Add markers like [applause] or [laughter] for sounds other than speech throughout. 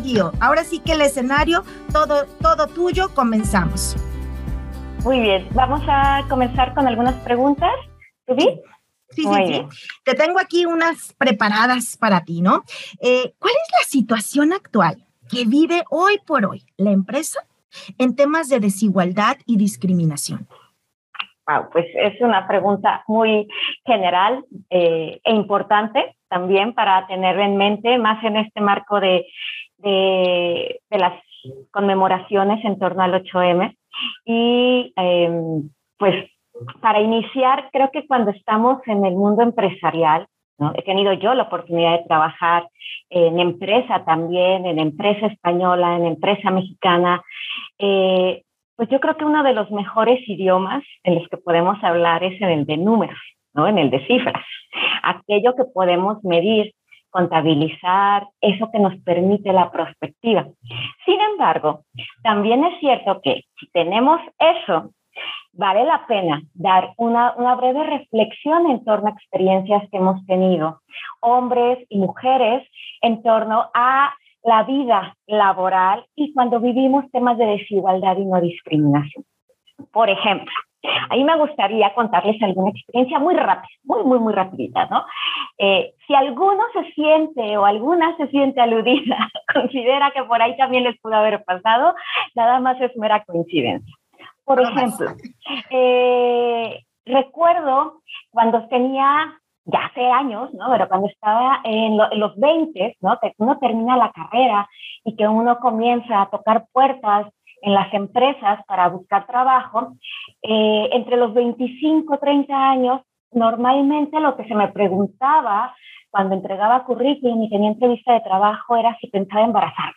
Gio, ahora sí que el escenario, todo, todo tuyo, comenzamos. Muy bien, vamos a comenzar con algunas preguntas. Sí, sí, sí. Te tengo aquí unas preparadas para ti, ¿no? Eh, ¿Cuál es la situación actual que vive hoy por hoy la empresa en temas de desigualdad y discriminación? Wow, pues es una pregunta muy general eh, e importante también para tener en mente, más en este marco de, de, las conmemoraciones en torno al 8M. Y em, pues para iniciar, creo que cuando estamos en el mundo empresarial, he tenido yo la oportunidad de trabajar en empresa también, en empresa española, en empresa mexicana. Eh, pues yo creo que uno de los mejores idiomas en los que podemos hablar es en el de números, ¿no? en el de cifras. Aquello que podemos medir, contabilizar, eso que nos permite la perspectiva. Sin embargo, también es cierto que si tenemos eso vale la pena dar una, breve reflexión en torno a experiencias que hemos tenido, hombres y mujeres, en torno a la vida laboral y cuando vivimos temas de desigualdad y no discriminación. Por ejemplo, a mí me gustaría contarles alguna experiencia muy rápida, muy, muy, muy rapidita, ¿no? Eh, si alguno se siente o alguna se siente aludida, [laughs] considera que por ahí también les pudo haber pasado, nada más es mera coincidencia. Por ejemplo, eh, recuerdo cuando tenía ya hace años, ¿no? Pero cuando estaba en, los 20, ¿no? Que uno termina la carrera y que uno comienza a tocar puertas en las empresas para buscar trabajo, eh, entre los 25, 30 años, normalmente lo que se me preguntaba cuando entregaba currículum y tenía entrevista de trabajo era si pensaba embarazarme.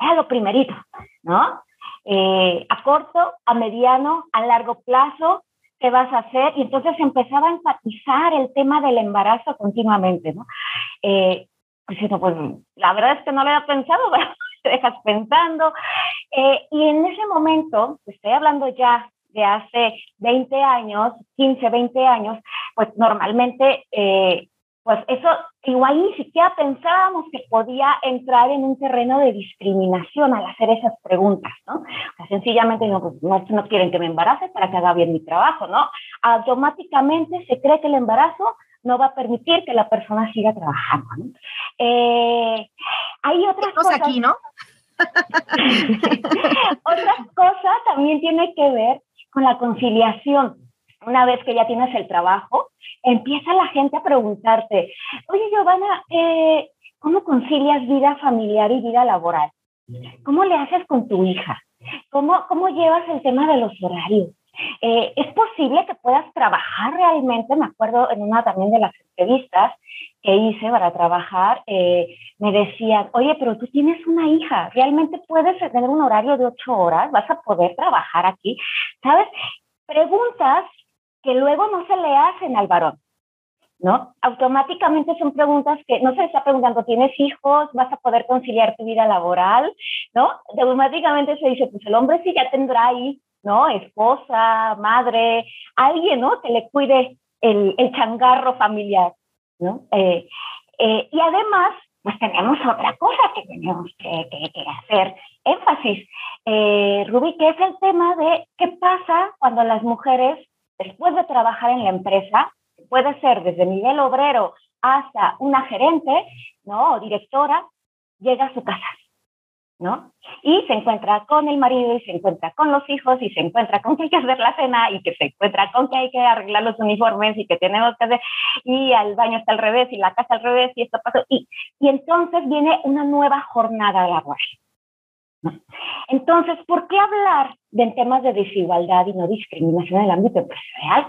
Era lo primerito, ¿no? Eh, a corto, a mediano, a largo plazo, qué vas a hacer. Y entonces empezaba a enfatizar el tema del embarazo continuamente, ¿no? Eh, pues, pues la verdad es que no lo había pensado, [laughs] te dejas pensando. Eh, y en ese momento, estoy hablando ya de hace 20 años, 15, 20 años, pues normalmente eh, pues eso igual ni siquiera pensábamos que podía entrar en un terreno de discriminación al hacer esas preguntas, ¿no? O sea, sencillamente no, pues, no, no, quieren que me embarace para que haga bien mi trabajo, ¿no? Automáticamente se cree que el embarazo no va a permitir que la persona siga trabajando, ¿no? Eh, hay otras cosas... aquí, ¿no? [laughs] Otras cosas también tiene que ver con la conciliación. Una vez que ya tienes el trabajo, empieza la gente a preguntarte, oye Giovanna, eh, ¿cómo concilias vida familiar y vida laboral? ¿Cómo le haces con tu hija? ¿Cómo, cómo llevas el tema de los horarios? Eh, ¿Es posible que puedas trabajar realmente? Me acuerdo en una también de las entrevistas que hice para trabajar, eh, me decían, oye, pero tú tienes una hija, ¿realmente puedes tener un horario de ocho horas? ¿Vas a poder trabajar aquí? ¿Sabes? Preguntas que luego no se le hacen al varón, ¿no? Automáticamente son preguntas que no se está preguntando, ¿tienes hijos? ¿Vas a poder conciliar tu vida laboral? ¿No? Automáticamente se dice, pues el hombre sí ya tendrá ahí, ¿no? Esposa, madre, alguien, ¿no? Que le cuide el, el changarro familiar, ¿no? Eh, eh, y además, pues tenemos otra cosa que tenemos que, que, hacer énfasis, eh, Rubí, que es el tema de qué pasa cuando las mujeres después de trabajar en la empresa, puede ser desde nivel obrero hasta una gerente, ¿no? O directora, llega a su casa, ¿no? Y se encuentra con el marido y se encuentra con los hijos y se encuentra con que hay que hacer la cena y que se encuentra con que hay que arreglar los uniformes y que tenemos que hacer y al baño está al revés y la casa al revés y esto pasó y, y entonces viene una nueva jornada laboral. Entonces, ¿por qué hablar de temas de desigualdad y no discriminación en el ámbito empresarial?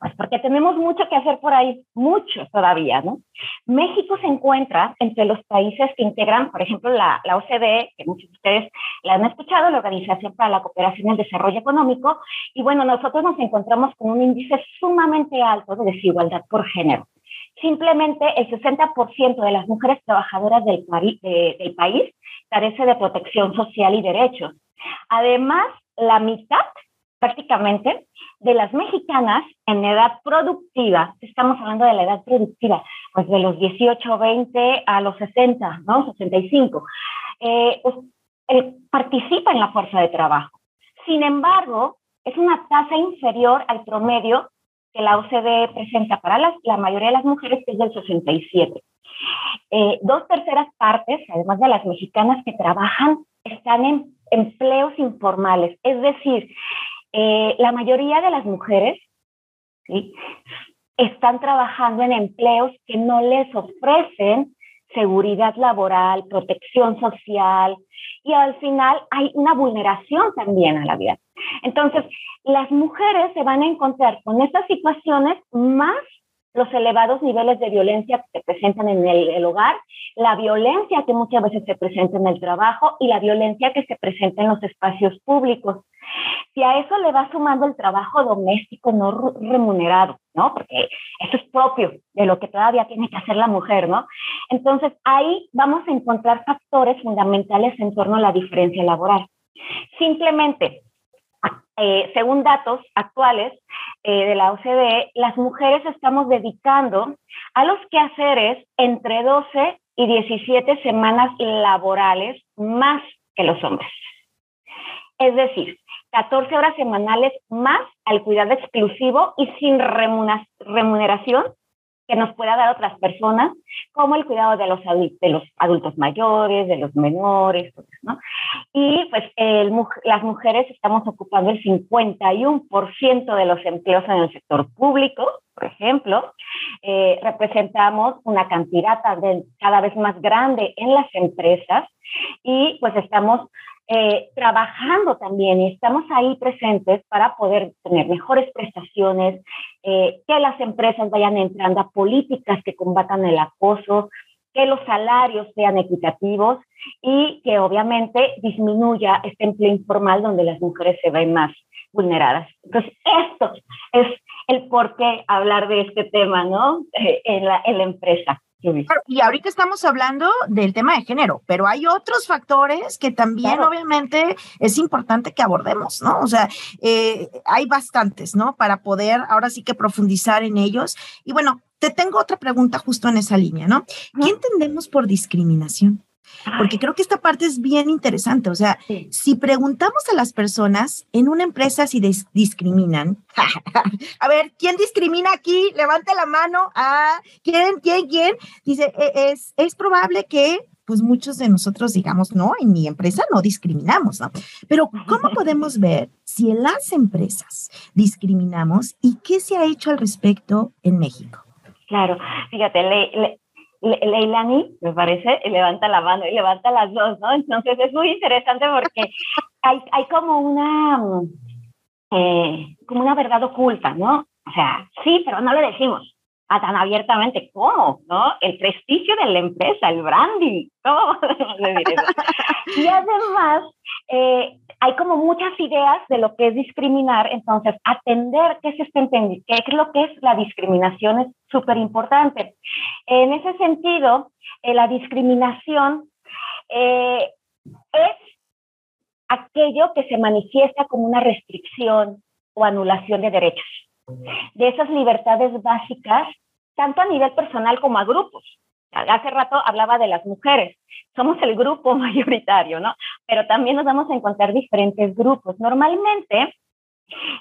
Pues porque tenemos mucho que hacer por ahí, mucho todavía, ¿no? México se encuentra entre los países que integran, por ejemplo, la, la OCDE, que muchos de ustedes la han escuchado, la Organización para la Cooperación y el Desarrollo Económico, y bueno, nosotros nos encontramos con un índice sumamente alto de desigualdad por género. Simplemente el 60% de las mujeres trabajadoras del, país carece de protección social y derechos. Además, la mitad prácticamente de las mexicanas en edad productiva, estamos hablando de la edad productiva, pues de los 18, 20 a los 60, ¿no? 65, eh, eh, participa en la fuerza de trabajo. Sin embargo, es una tasa inferior al promedio que la OCDE presenta para la mayoría de las mujeres, es del 67. Eh, dos terceras partes, además de las mexicanas que trabajan, están en empleos informales. Es decir, eh, la mayoría de las mujeres están trabajando en empleos que no les ofrecen seguridad laboral, protección social y al final hay una vulneración también a la vida. Entonces, las mujeres se van a encontrar con estas situaciones más los elevados niveles de violencia que se presentan en el, hogar, la violencia que muchas veces se presenta en el trabajo y la violencia que se presenta en los espacios públicos. Si a eso le va sumando el trabajo doméstico no remunerado, ¿no? Porque eso es propio de lo que todavía tiene que hacer la mujer, ¿no? Entonces ahí vamos a encontrar factores fundamentales en torno a la diferencia laboral. Simplemente eh, según datos actuales eh, de la OCDE, las mujeres estamos dedicando a los quehaceres entre 12 y 17 semanas laborales más que los hombres. Es decir, 14 horas semanales más al cuidado exclusivo y sin remuneración que nos pueda dar otras personas, como el cuidado de los, adultos mayores, de los menores, ¿no? Y pues las mujeres estamos ocupando el 51% de los empleos en el sector público, por ejemplo, eh, representamos una cantidad cada vez más grande en las empresas y pues estamos eh, trabajando también estamos ahí presentes para poder tener mejores prestaciones, eh, que las empresas vayan entrando a políticas que combatan el acoso, que los salarios sean equitativos y que obviamente disminuya este empleo informal donde las mujeres se ven más vulneradas. Entonces, esto es el por qué hablar de este tema, ¿no? Eh, en, la, en la empresa. Y ahorita estamos hablando del tema de género, pero hay otros factores que también obviamente es importante que abordemos, ¿no? O sea, eh, hay bastantes, ¿no? Para poder ahora sí que profundizar en ellos. Y bueno, te tengo otra pregunta justo en esa línea, ¿no? ¿Qué entendemos por discriminación? Porque creo que esta parte es bien interesante. O sea, si preguntamos a las personas en una empresa si discriminan, [laughs] a ver, ¿quién discrimina aquí? Levante la mano. Ah, ¿quién, quién, quién? Dice, e, es, es probable que pues muchos de nosotros digamos, no, en mi empresa no discriminamos, ¿no? Pero ¿cómo podemos ver si en las empresas discriminamos y qué se ha hecho al respecto en México? Claro, fíjate, le, Leilani, me parece, levanta la mano y levanta las dos, ¿no? Entonces es muy interesante porque [laughs] hay, hay como una eh, como una verdad oculta, ¿no? O sea, sí, pero no lo decimos a tan abiertamente. ¿Cómo? ¿No? El prestigio de la empresa, el branding, ¿cómo podemos decir eso? Y además, eh, hay como muchas ideas de lo que es discriminar, entonces atender qué, es qué es lo que es la discriminación es súper importante. En ese sentido, eh, la discriminación eh, es aquello que se manifiesta como una restricción o anulación de derechos, de esas libertades básicas, tanto a nivel personal como a grupos. Hace rato hablaba de las mujeres, somos el grupo [laughs] mayoritario, ¿no? Pero también nos vamos a encontrar diferentes grupos. Normalmente,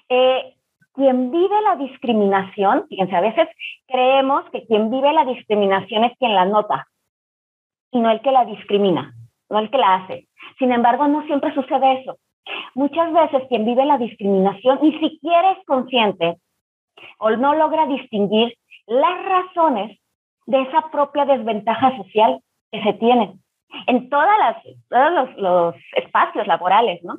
eh, quien vive la discriminación, fíjense, a veces creemos que quien vive la discriminación es quien la nota y no el que la discrimina, no el que la hace. Sin embargo, no siempre sucede eso. Muchas veces quien vive la discriminación ni siquiera es consciente o no logra distinguir las razones de esa propia desventaja social que se tiene en todas las, todos los, espacios laborales, ¿no?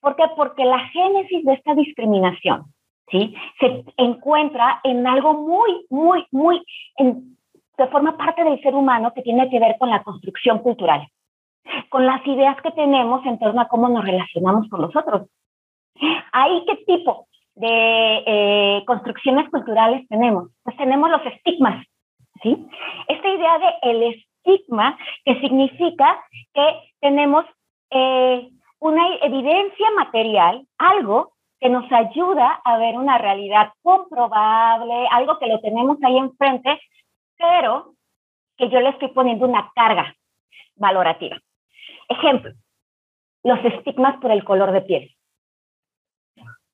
¿Por qué? Porque la génesis de esta discriminación, ¿sí? Se encuentra en algo muy, muy, muy, que forma parte del ser humano que tiene que ver con la construcción cultural, con las ideas que tenemos en torno a cómo nos relacionamos con los otros. ¿Ahí qué tipo de eh, construcciones culturales tenemos? Pues tenemos los estigmas, Esta idea de el estigma, que significa que tenemos eh, una evidencia material, algo que nos ayuda a ver una realidad comprobable, algo que lo tenemos ahí enfrente, pero que yo le estoy poniendo una carga valorativa. Ejemplo, los estigmas por el color de piel.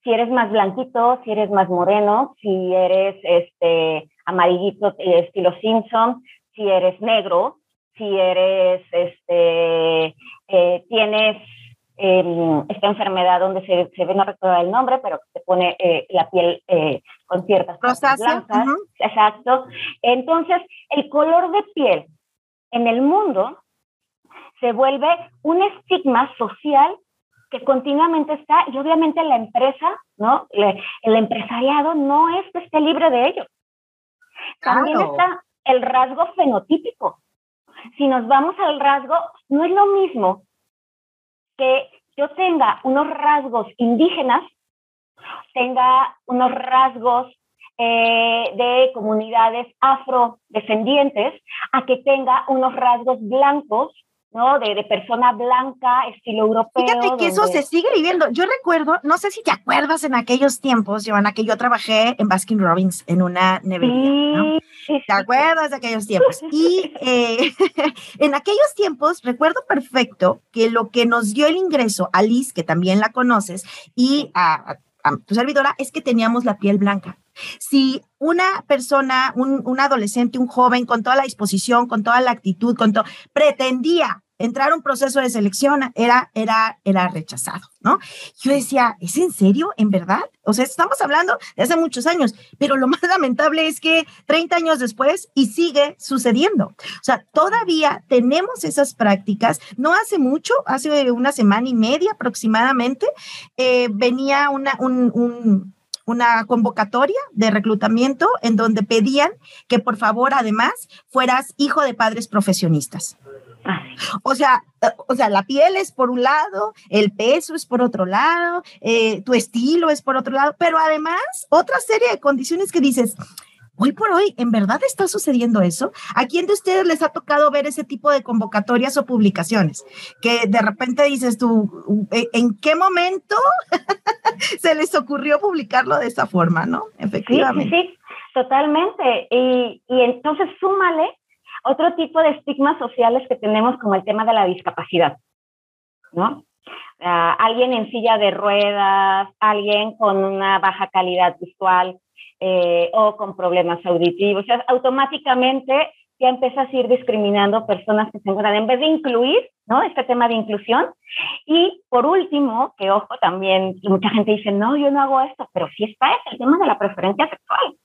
Si eres más blanquito, si eres más moreno, si eres este amarillito eh, estilo Simpson, si eres negro, si eres este eh, tienes em, esta enfermedad donde se, se, ve, no recuerdo el nombre, pero se pone eh, la piel con ciertas Rosácea. blancas. Exacto. Entonces, el color de piel en el mundo se vuelve un estigma social que continuamente está y obviamente la empresa, ¿no? El empresariado no es que esté libre de ello. También está el rasgo fenotípico. Si nos vamos al rasgo, no es lo mismo que yo tenga unos rasgos indígenas, tenga unos rasgos eh, de comunidades afrodescendientes, a que tenga unos rasgos blancos ¿no? De, de, persona blanca, estilo europeo. Fíjate que eso se sigue viviendo. Yo recuerdo, no sé si te acuerdas en aquellos tiempos, Giovanna, que yo trabajé en Baskin Robbins en una nevería, ¿no? ¿Te acuerdas de aquellos tiempos? [laughs] Y eh, [laughs] en aquellos tiempos recuerdo perfecto que lo que nos dio el ingreso a Liz, que también la conoces, y a, a tu servidora, es que teníamos la piel blanca. Si una persona, un, adolescente, un joven con toda la disposición, con toda la actitud, con todo, pretendía entrar a un proceso de selección, era, era, era rechazado, ¿no? Yo decía, ¿es en serio? ¿En verdad? O sea, estamos hablando de hace muchos años, pero lo más lamentable es que 30 años después y sigue sucediendo. O sea, todavía tenemos esas prácticas. No hace mucho, hace una semana y media aproximadamente, eh, venía una, un, un una convocatoria de reclutamiento en donde pedían que por favor además fueras hijo de padres profesionistas. O sea, o sea, la piel es por un lado, el peso es por otro lado, eh, tu estilo es por otro lado, pero además otra serie de condiciones que dices, hoy por hoy, ¿en verdad está sucediendo eso? ¿A quién de ustedes les ha tocado ver ese tipo de convocatorias o publicaciones? Que de repente dices tú, ¿en qué momento [laughs] se les ocurrió publicarlo de esa forma, no? Efectivamente. Sí, sí, totalmente. Y, y entonces súmale otro tipo de estigmas sociales que tenemos como el tema de la discapacidad, ¿no? Uh, alguien en silla de ruedas, alguien con una baja calidad visual eh, o con problemas auditivos. O sea, automáticamente ya empiezas a ir discriminando personas que se encuentran, en vez de incluir, ¿no? Este tema de inclusión. Y por último, que ojo, también mucha gente dice, no, yo no hago esto, pero sí está es el tema de la preferencia sexual.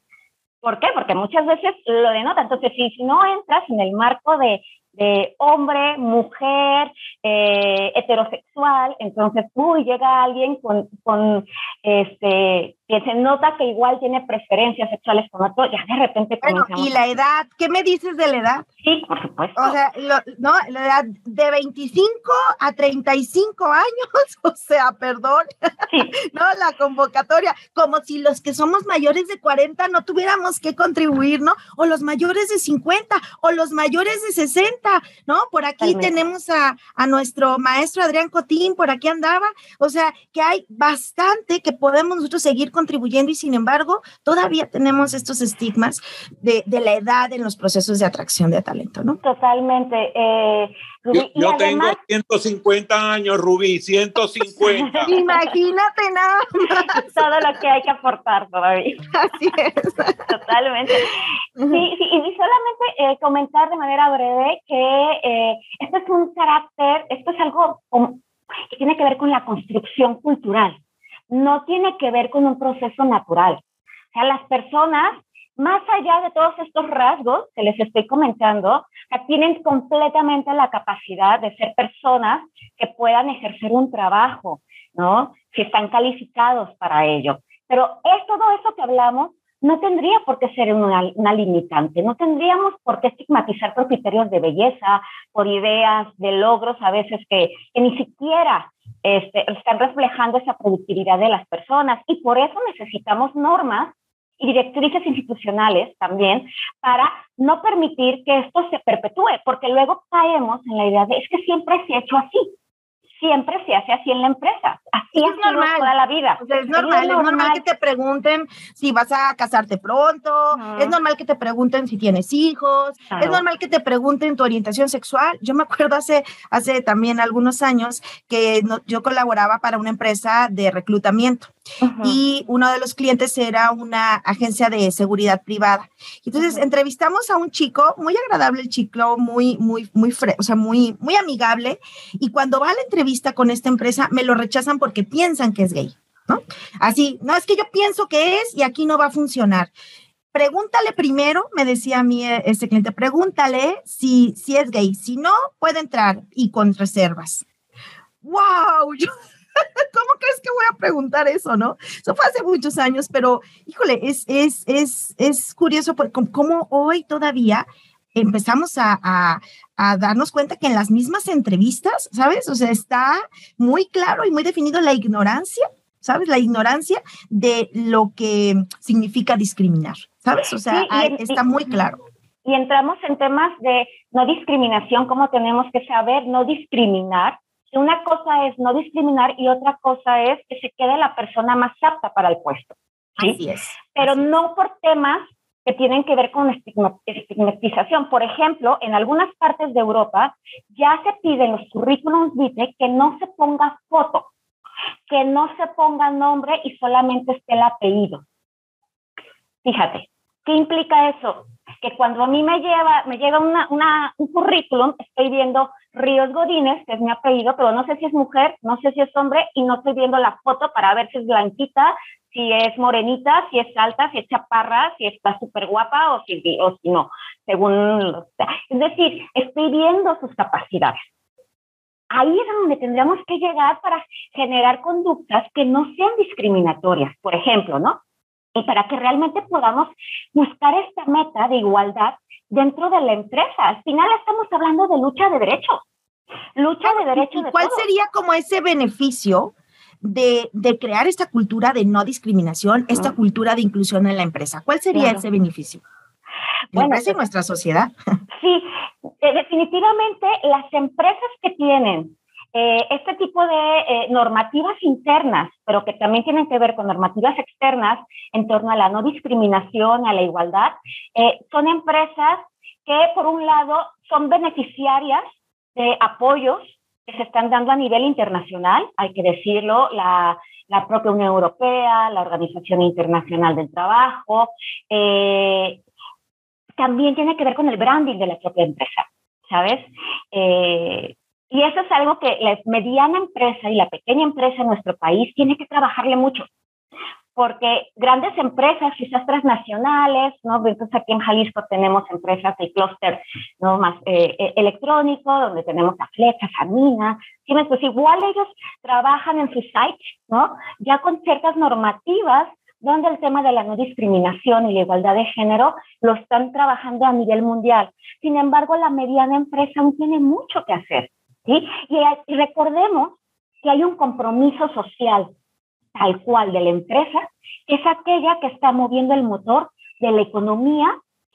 ¿Por qué? Porque muchas veces lo denota. Entonces, si, no entras en el marco de, de hombre, mujer, eh, heterosexual, entonces, uy, llega alguien con, con este, que se nota que igual tiene preferencias sexuales con otro, ya de repente Bueno, ¿y la edad? ¿Qué me dices de la edad? Sí, por supuesto. O sea, lo, no, la edad de 25 a 35 años, [laughs] o sea, perdón, sí. [laughs] no, la convocatoria, como si los que somos mayores de 40 no tuviéramos que contribuir, ¿no? O los mayores de 50, o los mayores de 60, ¿no? Por aquí tenemos a, a nuestro maestro Adrián Cotín, por aquí andaba, o sea, que hay bastante que podemos nosotros seguir contribuyendo y sin embargo todavía tenemos estos estigmas de, de la edad en los procesos de atracción de talento, ¿no? Totalmente. Eh, Rubí, yo, yo tengo además, 150 años, Rubí, 150. [laughs] Imagínate nada más. [laughs] Todo lo que hay que aportar todavía. Así es. Totalmente. Sí, sí, y solamente eh, comentar de manera breve que eh, esto es un carácter, esto es algo que tiene que ver con la construcción cultural no tiene que ver con un proceso natural. O sea, las personas, más allá de todos estos rasgos que les estoy comentando, tienen completamente la capacidad de ser personas que puedan ejercer un trabajo, ¿no? Si están calificados para ello. Pero es todo eso que hablamos no tendría por qué ser una, limitante, no tendríamos por qué estigmatizar por criterios de belleza, por ideas de logros a veces que ni siquiera este, están reflejando esa productividad de las personas y por eso necesitamos normas y directrices institucionales también para no permitir que esto se perpetúe, porque luego caemos en la idea de es que siempre se ha hecho así. Siempre se hace así en la empresa. Así es normal. toda la vida. es normal, es normal, que te pregunten si vas a casarte pronto, es normal que te pregunten si tienes hijos, es normal que te pregunten tu orientación sexual. Yo me acuerdo hace, hace también algunos años que yo colaboraba para una empresa de reclutamiento y uno de los clientes era una agencia de seguridad privada. Entonces entrevistamos a un chico, muy agradable el chico, muy, muy, muy, o sea, muy, muy amigable. Y cuando va a la entrevista con esta empresa, me lo rechazan porque piensan que es gay. ¿no? Así, no, es que yo pienso que es y aquí no va a funcionar. Pregúntale primero, me decía a mí eh, ese cliente, pregúntale si, si es gay. Si no, puede entrar y con reservas. ¡Wow! Yo, [laughs] ¿Cómo crees que voy a preguntar eso, no? Eso fue hace muchos años, pero híjole, es, es, es, es curioso cómo hoy todavía empezamos a, a, a, darnos cuenta que en las mismas entrevistas, ¿sabes? O sea, está muy claro y muy definido la ignorancia, ¿sabes? La ignorancia de lo que significa discriminar, ¿sabes? O sea, está muy claro. Y entramos en temas de no discriminación, cómo tenemos que saber no discriminar una cosa es no discriminar y otra cosa es que se quede la persona más apta para el puesto. ¿sí? Así es. Pero no por temas que tienen que ver con estigmatización. Por ejemplo, en algunas partes de Europa ya se piden los currículums vitae que no se ponga foto, que no se ponga nombre y solamente esté el apellido. Fíjate, ¿qué implica eso? Que cuando a mí me lleva, me llega un currículum, estoy viendo Ríos Godínez, que es mi apellido, pero no sé si es mujer, no sé si es hombre y no estoy viendo la foto para ver si es blanquita, si es morenita, si es alta, si es chaparra, si está súper guapa o si no, según... Es decir, estoy viendo sus capacidades. Ahí es donde tendríamos que llegar para generar conductas que no sean discriminatorias, por ejemplo, ¿no? Y para que realmente podamos buscar esta meta de igualdad dentro de la empresa. Al final estamos hablando de lucha de derechos. Lucha de derechos. ¿Y cuál sería como ese beneficio de, de, crear esta cultura de no discriminación, esta cultura de inclusión en la empresa? ¿Cuál sería ese beneficio? Bueno, en pues, nuestra sociedad. Sí, definitivamente las empresas que tienen eh, este tipo de eh, normativas internas, pero que también tienen que ver con normativas externas en torno a la no discriminación, a la igualdad, eh, son empresas que, por un lado, son beneficiarias de apoyos que se están dando a nivel internacional, hay que decirlo, la, la propia Unión Europea, la Organización Internacional del Trabajo, también tiene que ver con el branding de la propia empresa, ¿sabes? Y eso es algo que la mediana empresa y la pequeña empresa en nuestro país tiene que trabajarle mucho. Porque grandes empresas, quizás transnacionales, ¿no? Entonces aquí en Jalisco tenemos empresas de clúster ¿no? más eh, eh, electrónico, donde tenemos a Flecha, a Mina. Pues igual ellos trabajan en su site, ¿no? Ya con ciertas normativas donde el tema de la no discriminación y la igualdad de género lo están trabajando a nivel mundial. Sin embargo, la mediana empresa aún tiene mucho que hacer. ¿Sí? Y, recordemos que hay un compromiso social tal cual de la empresa, que es aquella que está moviendo el motor de la economía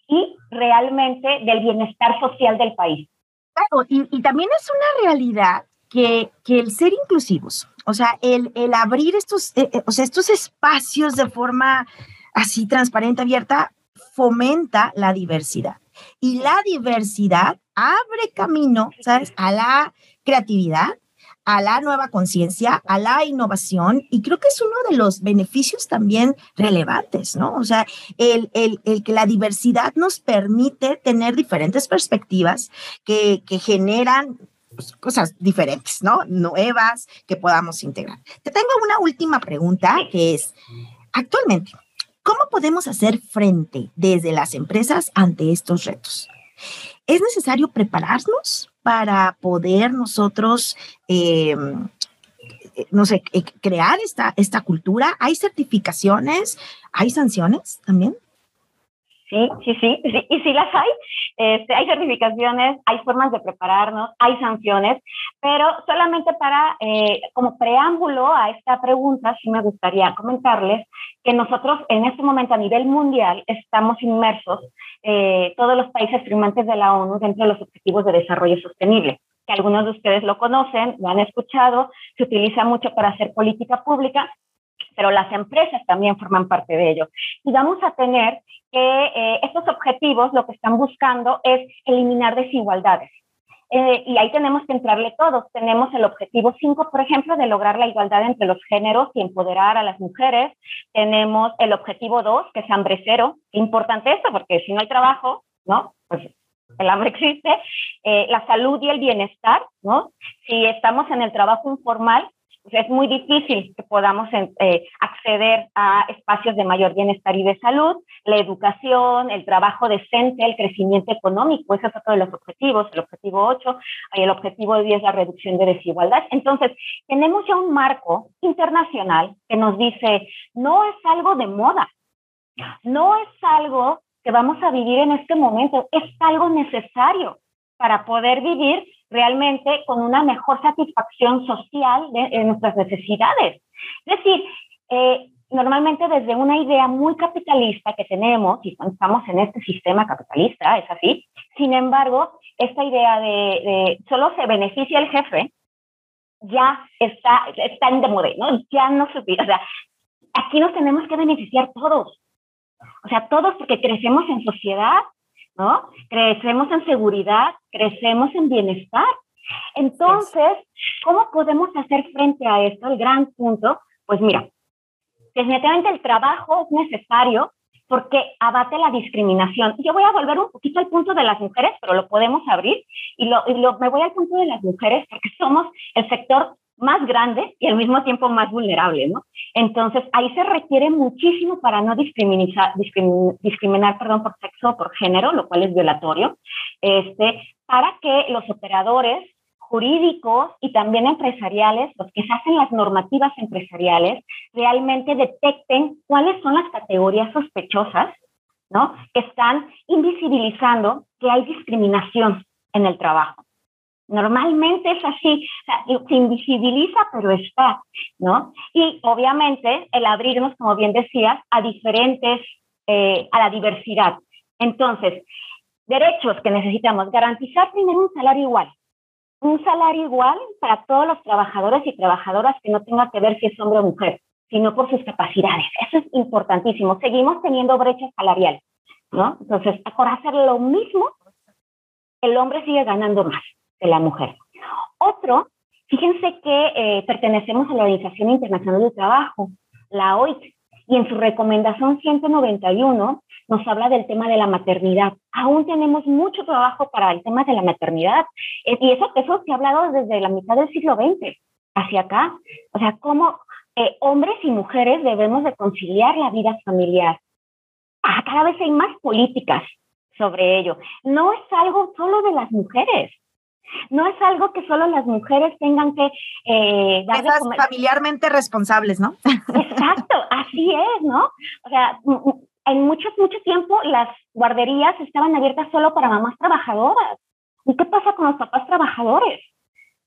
y realmente del bienestar social del país. Claro, y, también es una realidad que, que, el ser inclusivos, o sea, el, el abrir estos, eh, eh, o sea, estos espacios de forma así transparente, abierta, fomenta la diversidad. Y la diversidad abre camino, ¿sabes? A la creatividad, a la nueva conciencia, a la innovación, y creo que es uno de los beneficios también relevantes, ¿no? O sea, el, el, el que la diversidad nos permite tener diferentes perspectivas que, que generan pues, cosas diferentes, ¿no? Nuevas que podamos integrar. Te tengo una última pregunta que es, actualmente, ¿cómo podemos hacer frente desde las empresas ante estos retos? Es necesario prepararnos para poder nosotros, em, eh, no sé, eh, crear esta, esta cultura. ¿Hay certificaciones? ¿Hay sanciones también? Sí, sí, sí, sí, y sí las hay. Este, hay certificaciones, hay formas de prepararnos, hay sanciones, pero solamente para, eh, como preámbulo a esta pregunta, sí me gustaría comentarles que nosotros en este momento a nivel mundial estamos inmersos, eh, todos los países firmantes de la ONU, dentro de los Objetivos de Desarrollo Sostenible. que algunos de ustedes lo conocen, lo han escuchado, se utiliza mucho para hacer política pública, pero las empresas también forman parte de ello. Y vamos a tener que eh, estos objetivos lo que están buscando es eliminar desigualdades. Eh, y ahí tenemos que entrarle todos. Tenemos el objetivo 5, por ejemplo, de lograr la igualdad entre los géneros y empoderar a las mujeres. Tenemos el objetivo 2, que es hambre cero. Importante esto, porque si no hay trabajo, ¿no? Pues el hambre existe. Eh, la salud y el bienestar, ¿no? Si estamos en el trabajo informal, es muy difícil que podamos eh, acceder a espacios de mayor bienestar y de salud, la educación, el trabajo decente, el crecimiento económico, ese es otro de los objetivos, el objetivo 8, y el objetivo 10 la reducción de desigualdad. Entonces, tenemos ya un marco internacional que nos dice, no es algo de moda, no es algo que vamos a vivir en este momento, es algo necesario para poder vivir realmente con una mejor satisfacción social de, nuestras necesidades. Es decir, eh, normalmente desde una idea muy capitalista que tenemos, y estamos en este sistema capitalista, es así, sin embargo, esta idea de, solo se beneficia el jefe, ya está, está en demode, ¿no? Ya no se o sea, aquí nos tenemos que beneficiar todos, o sea, todos porque crecemos en sociedad ¿no? Crecemos en seguridad, crecemos en bienestar. Entonces, ¿cómo podemos hacer frente a esto? El gran punto, pues mira, definitivamente el trabajo es necesario porque abate la discriminación. Yo voy a volver un poquito al punto de las mujeres, pero lo podemos abrir y, lo, y lo, me voy al punto de las mujeres porque somos el sector más grande y al mismo tiempo más vulnerable, ¿no? Entonces, ahí se requiere muchísimo para no discriminar, discriminar perdón, por sexo o por género, lo cual es violatorio, este, para que los operadores jurídicos y también empresariales, los que se hacen las normativas empresariales, realmente detecten cuáles son las categorías sospechosas, ¿no? Que están invisibilizando que hay discriminación en el trabajo. Normalmente es así, se invisibiliza, pero está, ¿no? Y obviamente el abrirnos, como bien decías, a diferentes, eh, a la diversidad. Entonces, derechos que necesitamos, garantizar primero un salario igual, un salario igual para todos los trabajadores y trabajadoras que no tenga que ver si es hombre o mujer, sino por sus capacidades. Eso es importantísimo. Seguimos teniendo brecha salarial, ¿no? Entonces, por hacer lo mismo, el hombre sigue ganando más de la mujer. Otro, fíjense que eh, pertenecemos a la Organización Internacional del Trabajo, la OIT, y en su recomendación 191 nos habla del tema de la maternidad. Aún tenemos mucho trabajo para el tema de la maternidad. Eh, y eso, eso se ha hablado desde la mitad del siglo XX hacia acá. O sea, cómo eh, hombres y mujeres debemos de conciliar la vida familiar. Ah, cada vez hay más políticas sobre ello. No es algo solo de las mujeres. No es algo que solo las mujeres tengan que eh, dar familiarmente responsables, ¿no? Exacto, así es, ¿no? O sea, en mucho, mucho tiempo las guarderías estaban abiertas solo para mamás trabajadoras. ¿Y qué pasa con los papás trabajadores?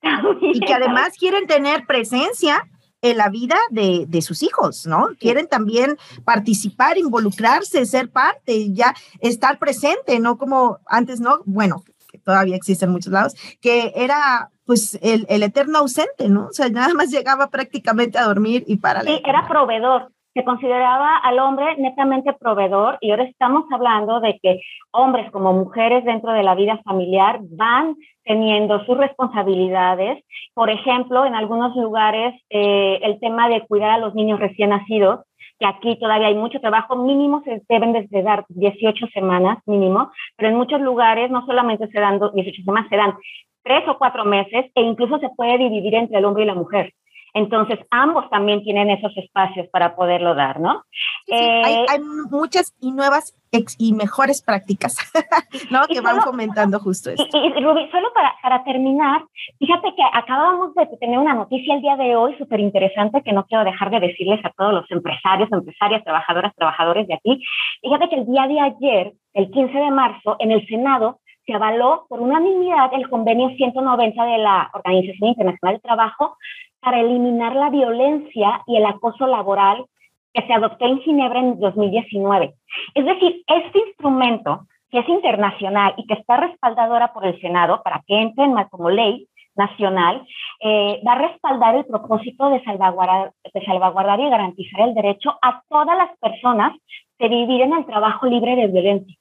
[laughs] y que además quieren tener presencia en la vida de, de, sus hijos, ¿no? Quieren también participar, involucrarse, ser parte, ya estar presente, no como antes, ¿no? Bueno, todavía existe en muchos lados, que era pues el, el, eterno ausente, ¿no? O sea, [laughs] nada más llegaba prácticamente a dormir y para Sí, era proveedor. Se consideraba al hombre netamente proveedor y ahora estamos hablando de que hombres como mujeres dentro de la vida familiar van teniendo sus responsabilidades. Por ejemplo, en algunos lugares eh, el tema de cuidar a los niños recién nacidos que aquí todavía hay mucho trabajo, mínimo se deben de dar 18 semanas mínimo, pero en muchos lugares no solamente se dan 18 semanas, se dan tres o cuatro meses e incluso se puede dividir entre el hombre y la mujer. Entonces, ambos también tienen esos espacios para poderlo dar, ¿no? hay, eh, muchas y nuevas y mejores prácticas, [laughs] ¿no? Que van comentando justo esto. Y, Rubí, solo para, para, terminar, fíjate que acabamos de tener una noticia el día de hoy súper interesante que no quiero dejar de decirles a todos los empresarios, empresarias, trabajadoras, trabajadores de aquí. Fíjate que el día de ayer, el 15 de marzo, en el Senado, se avaló por unanimidad el convenio 190 de la Organización Internacional del Trabajo para eliminar la violencia y el acoso laboral que se adoptó en Ginebra en 2019. Es decir, este instrumento que es internacional y que está respaldadora por el Senado para que entre en como ley, nacional, eh, va a respaldar el propósito de salvaguardar, de salvaguardar y garantizar el derecho a todas las personas de vivir en el trabajo libre de violencia,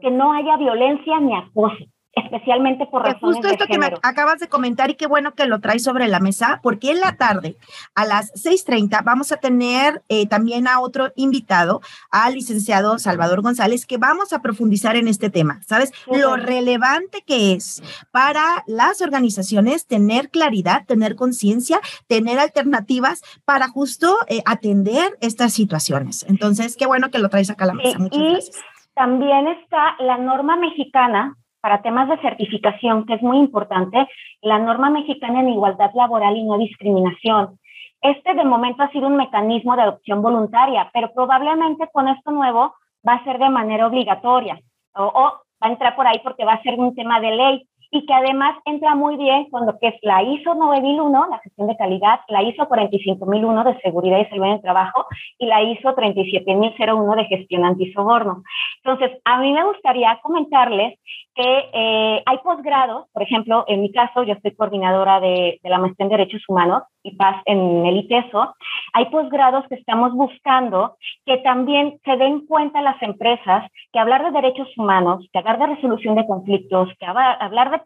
que no haya violencia ni acoso especialmente por razones Justo esto que me acabas de comentar y qué bueno que lo traes sobre la mesa, porque en la tarde a las 6.30 vamos a tener eh, también a otro invitado, al licenciado Salvador González, que vamos a profundizar en este tema. ¿Sabes? Lo relevante que es para las organizaciones tener claridad, tener conciencia, tener alternativas para justo eh, atender estas situaciones. Entonces, qué bueno que lo traes acá a la mesa. Muchas gracias. También está la norma mexicana para temas de certificación, que es muy importante, la norma mexicana en igualdad laboral y no discriminación. Este de momento ha sido un mecanismo de adopción voluntaria, pero probablemente con esto nuevo va a ser de manera obligatoria o, o va a entrar por ahí porque va a ser un tema de ley y que además entra muy bien con lo que es la ISO 9001, la gestión de calidad, la ISO 45001 de seguridad y salud en el trabajo y la ISO 37001 de gestión antisoborno. Entonces, a mí me gustaría comentarles que eh, hay posgrados, por ejemplo, en mi caso, yo soy coordinadora de, de la maestría en Derechos Humanos y Paz en el ITESO, hay posgrados que estamos buscando que también se den cuenta las empresas que hablar de derechos humanos, que hablar de resolución de conflictos, que hablar de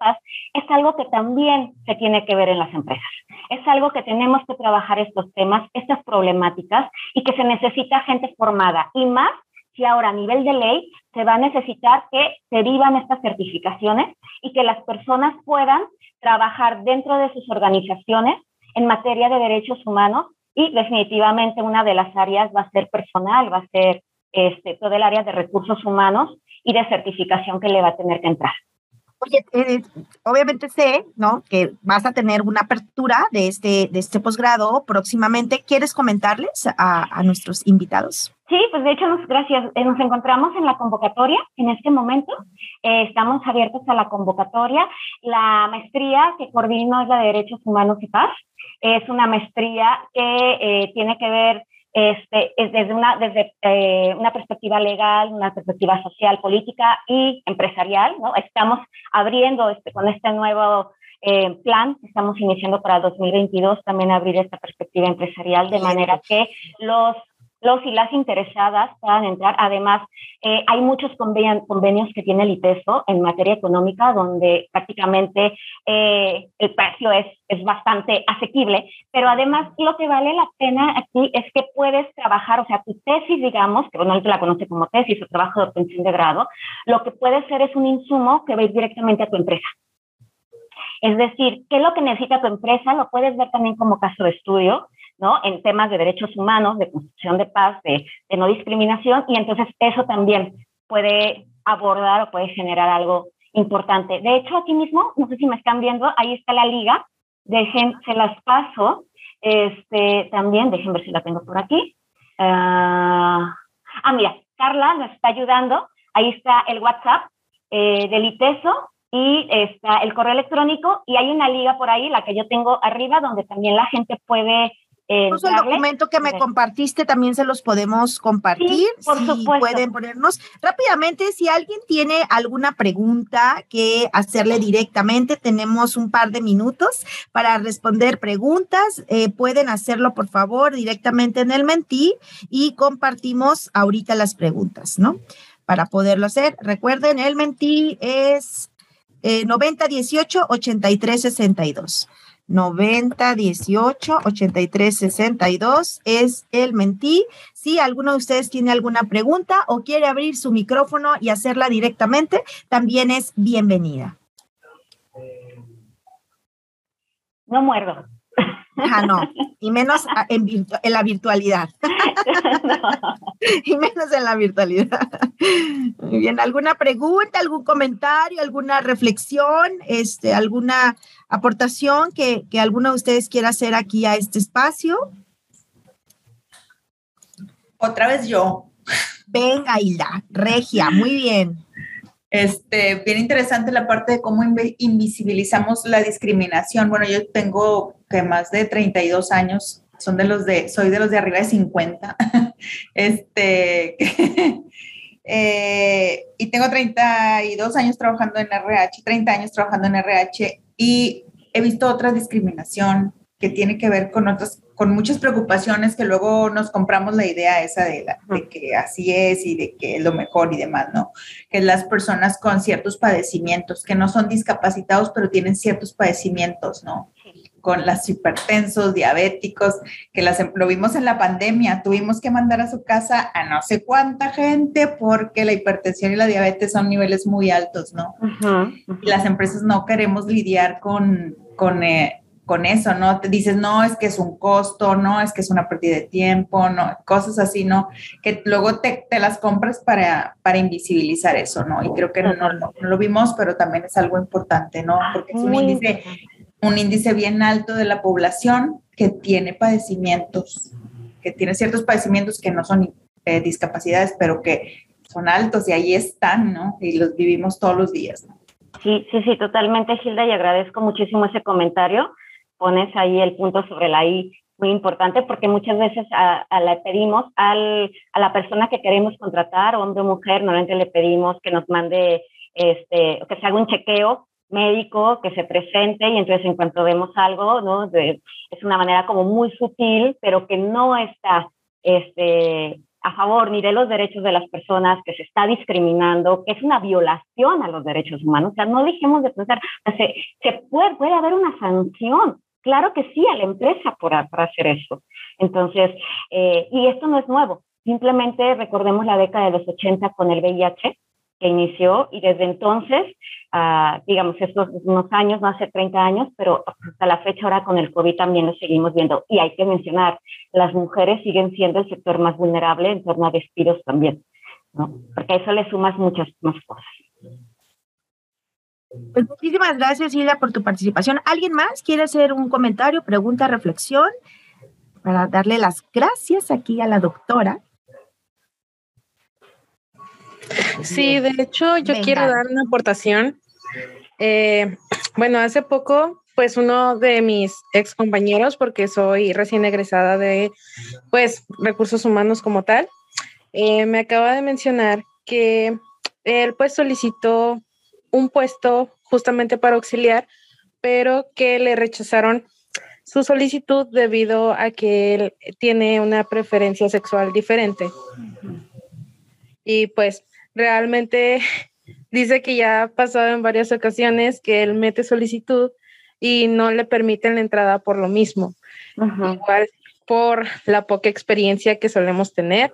es algo que también se tiene que ver en las empresas. Es algo que tenemos que trabajar estos temas, estas problemáticas y que se necesita gente formada y más si ahora a nivel de ley se va a necesitar que se derivan estas certificaciones y que las personas puedan trabajar dentro de sus organizaciones en materia de derechos humanos y definitivamente una de las áreas va a ser personal, va a ser este, todo el área de recursos humanos y de certificación que le va a tener que entrar. Oye, eh, obviamente sé, ¿no? Que vas a tener una apertura de este, de este posgrado próximamente. ¿Quieres comentarles a, a nuestros invitados? Sí, pues de hecho, nos, gracias. Eh, nos encontramos en la convocatoria en este momento. Eh, estamos abiertos a la convocatoria. La maestría que coordino es la de Derechos Humanos y Paz. Es una maestría que eh, tiene que ver este, es desde, una, desde eh, una perspectiva legal, una perspectiva social, política y empresarial. ¿no? Estamos abriendo este, con este nuevo eh, plan que estamos iniciando para 2022 también abrir esta perspectiva empresarial de manera que los los y las interesadas puedan entrar. Además, eh, hay muchos convenios que tiene el ITESO en materia económica, donde prácticamente eh, el precio es, es bastante asequible, pero además lo que vale la pena aquí es que puedes trabajar, o sea, tu tesis, digamos, que no te la conoce como tesis o trabajo de obtención de grado, lo que puede ser es un insumo que va a ir directamente a tu empresa. Es decir, ¿qué es lo que necesita tu empresa? Lo puedes ver también como caso de estudio ¿no? En temas de derechos humanos, de construcción de paz, de, no discriminación, y entonces eso también puede abordar o puede generar algo importante. De hecho, aquí mismo, no sé si me están viendo, ahí está la liga, dejen, se las paso, este, también, dejen ver si la tengo por aquí. ah, ah mira, Carla nos está ayudando, ahí está el WhatsApp eh, del ITESO, y está el correo electrónico y hay una liga por ahí, la que yo tengo arriba, donde también la gente puede el documento que me compartiste también se los podemos compartir. por si pueden ponernos rápidamente, si alguien tiene alguna pregunta que hacerle directamente, tenemos un par de minutos para responder preguntas. Eh, pueden hacerlo, por favor, directamente en el Mentí y compartimos ahorita las preguntas, ¿no? Para poderlo hacer. Recuerden, el Mentí es eh, 9018 8362. 90 18 83 62 es el mentí. Si alguno de ustedes tiene alguna pregunta o quiere abrir su micrófono y hacerla directamente, también es bienvenida. No muerdo. Ah, no, y menos en, la virtualidad. [laughs] y menos en la virtualidad. Muy bien, ¿alguna pregunta, algún comentario, alguna reflexión, este, alguna aportación que, que alguno de ustedes quiera hacer aquí a este espacio? Otra vez yo. Venga, Hilda, Regia, muy bien. Este, bien interesante la parte de cómo invisibilizamos la discriminación. Bueno, yo tengo que más de 32 años, son de los de, soy de los de arriba de 50. [laughs] este, [laughs] eh, y tengo 32 años trabajando en RH, 30 años trabajando en RH y he visto otra discriminación que tiene que ver con otras, con muchas preocupaciones que luego nos compramos la idea esa de, de que así es y de que es lo mejor y demás, ¿no? Que las personas con ciertos padecimientos, que no son discapacitados, pero tienen ciertos padecimientos, ¿no? con las hipertensos, diabéticos, que las, lo vimos en la pandemia, tuvimos que mandar a su casa a no sé cuánta gente porque la hipertensión y la diabetes son niveles muy altos, ¿no? Y las empresas no queremos lidiar con, con, eh, con eso, ¿no? Te dices, no, es que es un costo, no, es que es una pérdida de tiempo, no, cosas así, ¿no? Que luego te, te las compras para, para invisibilizar eso, ¿no? Y creo que no, no, lo vimos, pero también es algo importante, ¿no? Porque es un índice un índice bien alto de la población que tiene padecimientos, que tiene ciertos padecimientos que no son eh, discapacidades, pero que son altos y ahí están, ¿no? Y los vivimos todos los días. Sí, sí, sí, totalmente, Gilda, y agradezco muchísimo ese comentario. Pones ahí el punto sobre la I muy importante porque muchas veces a, le pedimos al, a la persona que queremos contratar, hombre o mujer, normalmente le pedimos que nos mande, este, que se haga un chequeo médico que se presente y entonces en cuanto vemos algo, ¿no? es una manera como muy sutil, pero que no está este, a favor ni de los derechos de las personas, que se está discriminando, que es una violación a los derechos humanos. O sea, no dejemos de pensar, se, se puede, puede haber una sanción. Claro que sí a la empresa por, hacer eso. Entonces, eh, y esto no es nuevo. Simplemente recordemos la década de los 80 con el VIH, que inició y desde entonces, uh, digamos, estos unos años, no hace 30 años, pero hasta la fecha ahora con el COVID también lo seguimos viendo. Y hay que mencionar, las mujeres siguen siendo el sector más vulnerable en torno a despidos también. Porque a eso le sumas muchas más cosas. Pues muchísimas gracias, Hilda, por tu participación. ¿Alguien más quiere hacer un comentario, pregunta, reflexión? Para darle las gracias aquí a la doctora. Sí, de hecho, yo quiero dar una aportación. Eh, bueno, hace poco, pues uno de mis ex compañeros, porque soy recién egresada de, pues, recursos humanos como tal, eh, me acaba de mencionar que él, pues, solicitó un puesto justamente para auxiliar, pero que le rechazaron su solicitud debido a que él tiene una preferencia sexual diferente. Y pues realmente [laughs] dice que ya ha pasado en varias ocasiones que él mete solicitud y no le permiten la entrada por lo mismo. Igual por la poca experiencia que solemos tener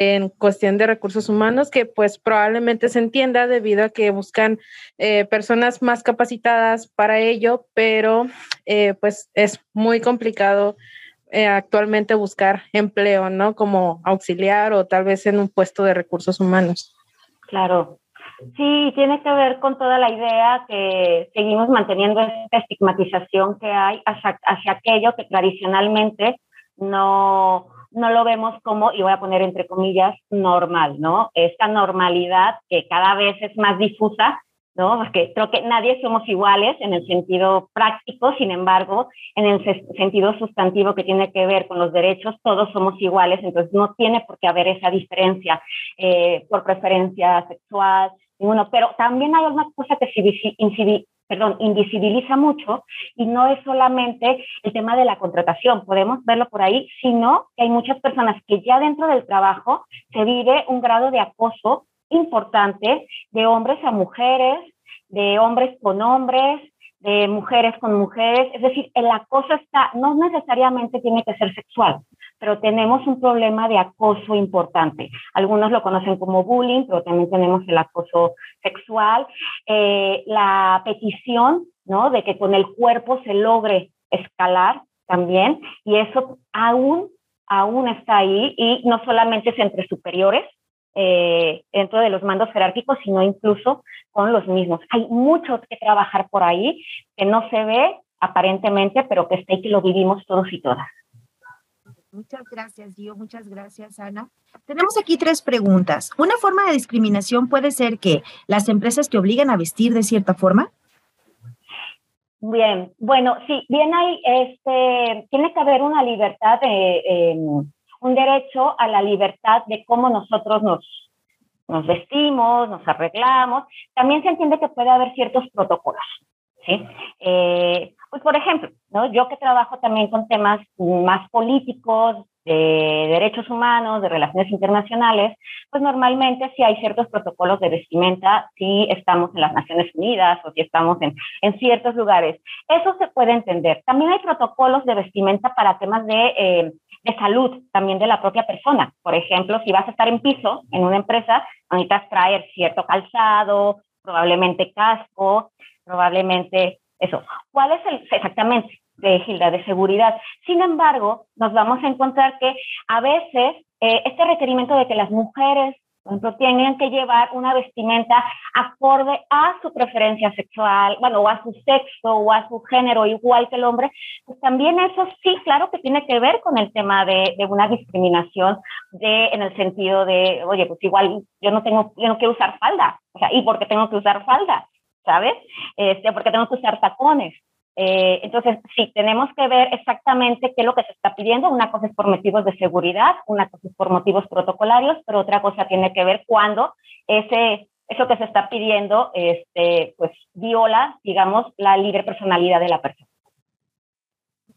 en cuestión de recursos humanos, que pues probablemente se entienda debido a que buscan eh, personas más capacitadas para ello, pero eh, pues es muy complicado eh, actualmente buscar empleo, ¿no? Como auxiliar o tal vez en un puesto de recursos humanos. Claro. Sí, tiene que ver con toda la idea que seguimos manteniendo esta estigmatización que hay hacia, aquello que tradicionalmente no, no lo vemos como, y voy a poner entre comillas, normal, ¿no? Esta normalidad que cada vez es más difusa ¿no? Porque creo que nadie somos iguales en el sentido práctico, sin embargo, en el sentido sustantivo que tiene que ver con los derechos, todos somos iguales, entonces no tiene por qué haber esa diferencia eh, por preferencia sexual, pero también hay una cosa que se perdón, invisibiliza mucho y no es solamente el tema de la contratación, podemos verlo por ahí, sino que hay muchas personas que ya dentro del trabajo se vive un grado de acoso importante de hombres a mujeres, de hombres con hombres, de mujeres con mujeres. Es decir, el acoso está, no necesariamente tiene que ser sexual, pero tenemos un problema de acoso importante. Algunos lo conocen como bullying, pero también tenemos el acoso sexual. Eh, la petición, ¿no? De que con el cuerpo se logre escalar también, y eso aún, aún está ahí, y no solamente es entre superiores, eh, dentro de los mandos jerárquicos, sino incluso con los mismos. Hay mucho que trabajar por ahí que no se ve aparentemente, pero que está y que lo vivimos todos y todas. Muchas gracias, Gio. Muchas gracias, Ana. Tenemos aquí tres preguntas. ¿Una forma de discriminación puede ser que las empresas te obligan a vestir de cierta forma? Bien, bueno, sí, bien hay, este, tiene que haber una libertad de, em, un derecho a la libertad de cómo nosotros nos, nos vestimos, nos arreglamos. También se entiende que puede haber ciertos protocolos. ¿sí? Eh, pues por ejemplo, ¿no? yo que trabajo también con temas más políticos, de derechos humanos, de relaciones internacionales, pues normalmente si hay ciertos protocolos de vestimenta, si estamos en las Naciones Unidas o si estamos en, en ciertos lugares. Eso se puede entender. También hay protocolos de vestimenta para temas de, eh, de salud, también de la propia persona. Por ejemplo, si vas a estar en piso en una empresa, necesitas traer cierto calzado, probablemente casco, probablemente eso. ¿Cuál es el exactamente? de Gilda, de seguridad. Sin embargo, nos vamos a encontrar que a veces eh, este requerimiento de que las mujeres, por ejemplo, tienen que llevar una vestimenta acorde a su preferencia sexual, bueno, o a su sexo o a su género, igual que el hombre, pues también eso sí, claro que tiene que ver con el tema de, de una discriminación de, en el sentido de, oye, pues igual yo no tengo, yo no quiero usar falda, o sea, ¿y por qué tengo que usar falda? ¿Sabes? Este, porque tengo que usar tacones. Eh, entonces, sí, tenemos que ver exactamente qué es lo que se está pidiendo. Una cosa es por motivos de seguridad, una cosa es por motivos protocolarios, pero otra cosa tiene que ver cuando ese, eso que se está pidiendo este, pues, viola, digamos, la libre personalidad de la persona.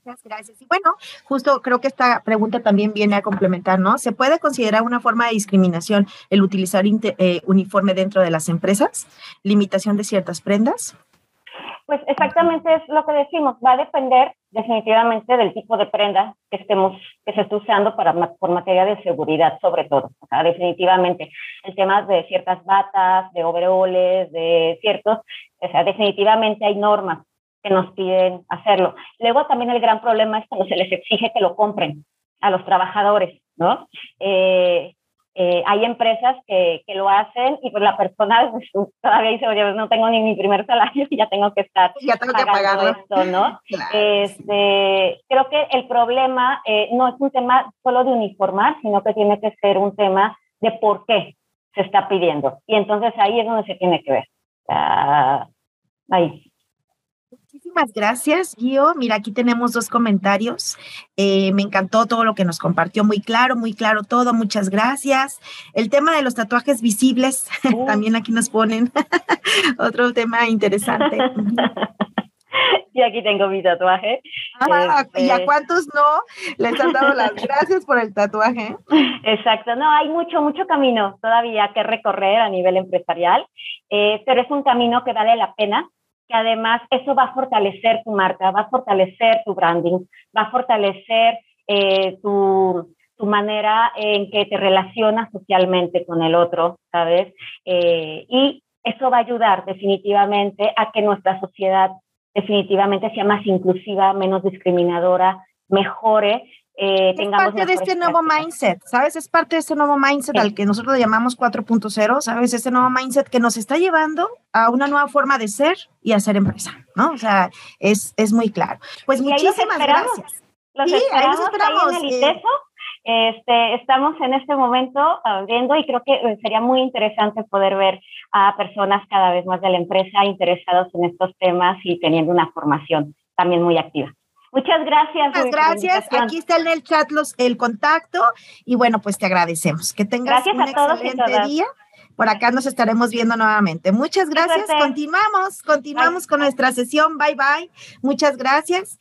Muchas gracias. Y bueno, justo creo que esta pregunta también viene a complementar, ¿no? ¿Se puede considerar una forma de discriminación el utilizar eh, uniforme dentro de las empresas? ¿Limitación de ciertas prendas? Pues exactamente es lo que decimos, va a depender definitivamente del tipo de prenda que estemos, que se esté usando para, por materia de seguridad, sobre todo. O sea, definitivamente el tema de ciertas batas, de overoles, de ciertos, o sea, definitivamente hay normas que nos piden hacerlo. Luego también el gran problema es cuando se les exige que lo compren a los trabajadores, ¿no? Eh, eh, hay empresas que, que, lo hacen y pues la persona [laughs] pues, todavía dice, oye, no tengo ni mi primer salario y ya tengo que estar ya tengo que pagarlo. esto, ¿no? [laughs] este, creo que el problema eh, no es un tema solo de uniformar, sino que tiene que ser un tema de por qué se está pidiendo. Y entonces ahí es donde se tiene que ver. ahí. Muchísimas gracias, Gio. Mira, aquí tenemos dos comentarios. Eh, me encantó todo lo que nos compartió, muy claro, muy claro todo. Muchas gracias. El tema de los tatuajes visibles, [laughs] también aquí nos ponen [laughs] otro tema interesante. [laughs] y aquí tengo mi tatuaje. Ah, ¿Y a este cuántos no les han dado las gracias por el tatuaje? Exacto, no, hay mucho, mucho camino todavía que recorrer a nivel empresarial, eh, pero es un camino que vale la pena que además eso va a fortalecer tu marca, va a fortalecer tu branding, va a fortalecer eh, tu, tu, manera en que te relacionas socialmente con el otro, ¿sabes? Eh, y eso va a ayudar definitivamente a que nuestra sociedad definitivamente sea más inclusiva, menos discriminadora, mejore eh, es parte de este nuevo mindset, ¿sabes? Es parte de este nuevo mindset al que nosotros le llamamos 4.0, ¿sabes? Este nuevo mindset que nos está llevando a una nueva forma de ser y hacer empresa, ¿no? O sea, es, es muy claro. Pues muchísimas gracias. Los sí, ahí nos esperamos. en el eh. este, estamos en este momento abriendo y creo que eh, sería muy interesante poder ver a personas cada vez más de la empresa interesados en estos temas y teniendo una formación también muy activa. Muchas gracias. Muchas gracias. Aquí está en el chat los, el contacto y bueno, pues te agradecemos. Que tengas un excelente día. Por acá nos estaremos viendo nuevamente. Muchas gracias. Continuamos, continuamos con nuestra sesión. Bye bye. Muchas gracias.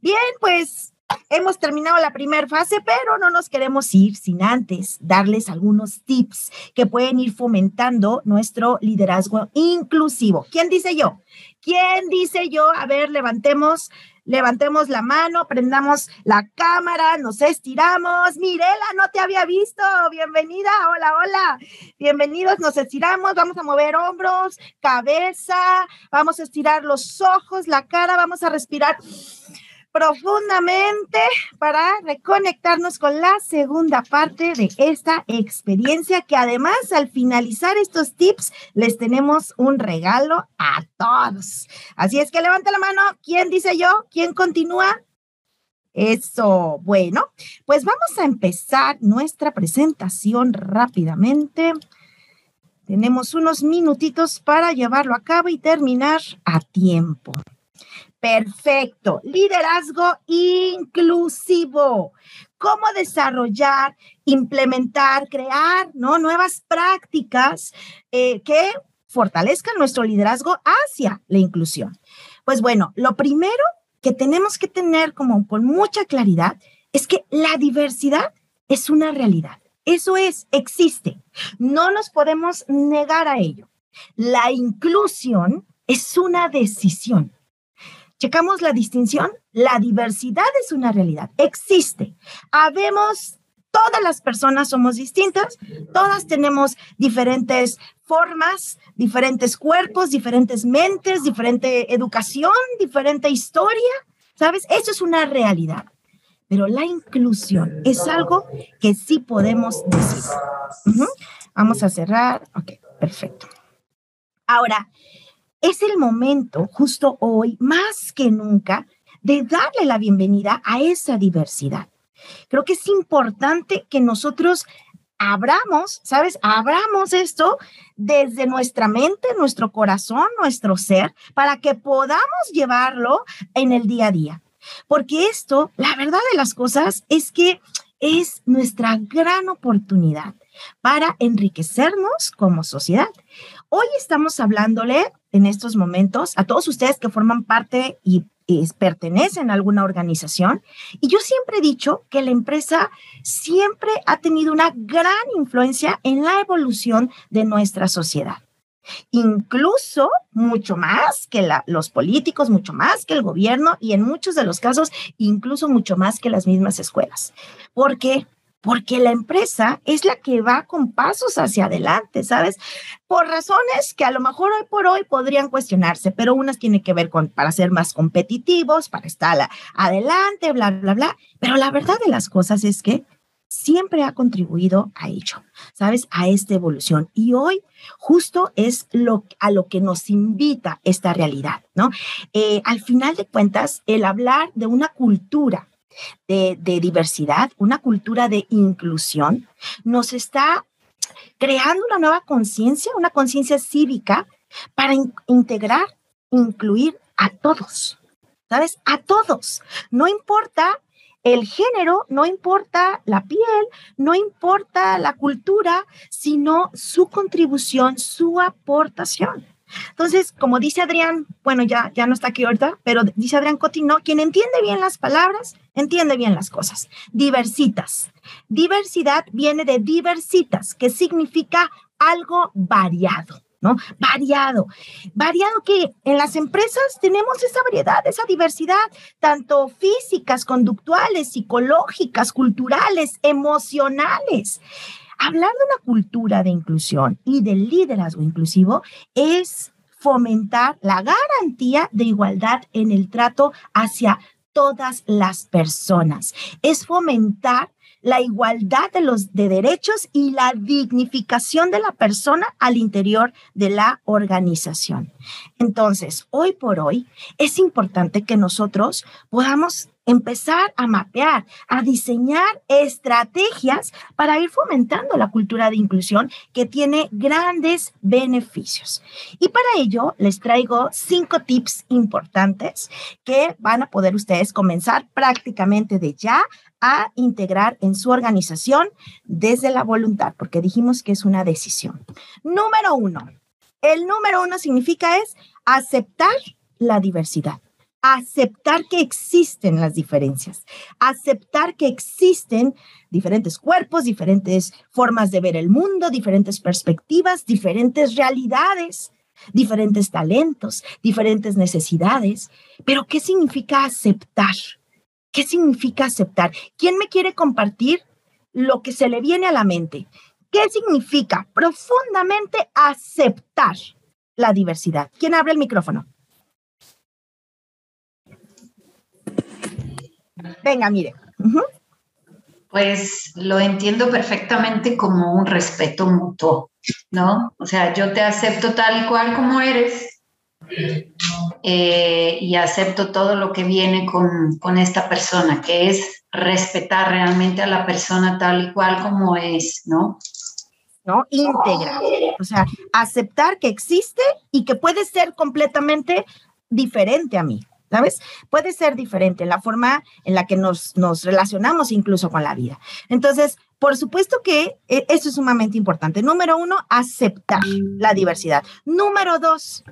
Bien, pues hemos terminado la primera fase, pero no nos queremos ir sin antes darles algunos tips que pueden ir fomentando nuestro liderazgo inclusivo. ¿Quién dice yo? ¿Quién dice yo? A ver, levantemos levantemos la mano, prendamos la cámara, nos estiramos. Mirela, no te había visto. Bienvenida. Hola, hola. Bienvenidos. Nos estiramos. Vamos a mover hombros, cabeza. Vamos a estirar los ojos, la cara. Vamos a respirar profundamente para reconectarnos con la segunda parte de esta experiencia que además al finalizar estos tips les tenemos un regalo a todos. Así es que levanta la mano. ¿Quién dice yo? ¿Quién continúa? Eso, bueno, pues vamos a empezar nuestra presentación rápidamente. Tenemos unos minutitos para llevarlo a cabo y terminar a tiempo. Perfecto. Liderazgo inclusivo. Cómo desarrollar, implementar, crear ¿no? nuevas prácticas eh, que fortalezcan nuestro liderazgo hacia la inclusión. Pues bueno, lo primero que tenemos que tener como con mucha claridad es que la diversidad es una realidad. Eso es, existe. No nos podemos negar a ello. La inclusión es una decisión. Checamos la distinción. La diversidad es una realidad. Existe. Habemos, todas las personas somos distintas, todas tenemos diferentes formas, diferentes cuerpos, diferentes mentes, diferente educación, diferente historia. ¿Sabes? Eso es una realidad. Pero la inclusión es algo que sí podemos decir. Vamos a cerrar. Ok, perfecto. Ahora, es el momento, justo hoy, más que nunca, de darle la bienvenida a esa diversidad. Creo que es importante que nosotros abramos, ¿sabes? Abramos esto desde nuestra mente, nuestro corazón, nuestro ser, para que podamos llevarlo en el día a día. Porque esto, la verdad de las cosas es que es nuestra gran oportunidad para enriquecernos como sociedad. Hoy estamos hablándole en estos momentos a todos ustedes que forman parte y, pertenecen a alguna organización. Y yo siempre he dicho que la empresa siempre ha tenido una gran influencia en la evolución de nuestra sociedad incluso mucho más que los políticos, mucho más que el gobierno y en muchos de los casos incluso mucho más que las mismas escuelas. ¿Por qué? Porque la empresa es la que va con pasos hacia adelante, ¿sabes? Por razones que a lo mejor hoy por hoy podrían cuestionarse, pero unas tienen que ver con para ser más competitivos, para estar adelante, bla, bla, bla. Pero la verdad de las cosas es que siempre ha contribuido a ello, ¿sabes? A esta evolución. Y hoy justo es lo, a lo que nos invita esta realidad, ¿no? Eh, al final de cuentas, el hablar de una cultura de, diversidad, una cultura de inclusión, nos está creando una nueva conciencia, una conciencia cívica para integrar, incluir a todos, ¿sabes? A todos. No importa el género no importa la piel, no importa la cultura, sino su contribución, su aportación. Entonces, como dice Adrián, bueno, ya, ya no está aquí ahorita, pero dice Adrián Cotino, quien entiende bien las palabras, entiende bien las cosas. Diversitas. Diversidad viene de diversitas, que significa algo variado. ¿no? Variado, variado que en las empresas tenemos esa variedad, esa diversidad, tanto físicas, conductuales, psicológicas, culturales, emocionales. Hablar de una cultura de inclusión y del liderazgo inclusivo es fomentar la garantía de igualdad en el trato hacia todas las personas. Es fomentar la igualdad de los de derechos y la dignificación de la persona al interior de la organización. Entonces, hoy por hoy es importante que nosotros podamos empezar a mapear, a diseñar estrategias para ir fomentando la cultura de inclusión que tiene grandes beneficios. Y para ello les traigo cinco tips importantes que van a poder ustedes comenzar prácticamente de ya a integrar en su organización desde la voluntad, porque dijimos que es una decisión. Número uno, el número uno significa es aceptar la diversidad aceptar que existen las diferencias, aceptar que existen diferentes cuerpos, diferentes formas de ver el mundo, diferentes perspectivas, diferentes realidades, diferentes talentos, diferentes necesidades. Pero, ¿qué significa aceptar? ¿Qué significa aceptar? ¿Quién me quiere compartir lo que se le viene a la mente? ¿Qué significa profundamente aceptar la diversidad? ¿Quién abre el micrófono? Venga, mire. Pues lo entiendo perfectamente como un respeto mutuo, ¿no? O sea, yo te acepto tal y cual como eres eh, y acepto todo lo que viene con, con esta persona, que es respetar realmente a la persona tal y cual como es, ¿no? ¿no? Íntegra. O sea, aceptar que existe y que puede ser completamente diferente a mí. ¿Sabes? Puede ser diferente la forma en la que nos, nos relacionamos incluso con la vida. Entonces, por supuesto que eh, eso es sumamente importante. Número uno, aceptar la diversidad. Número dos,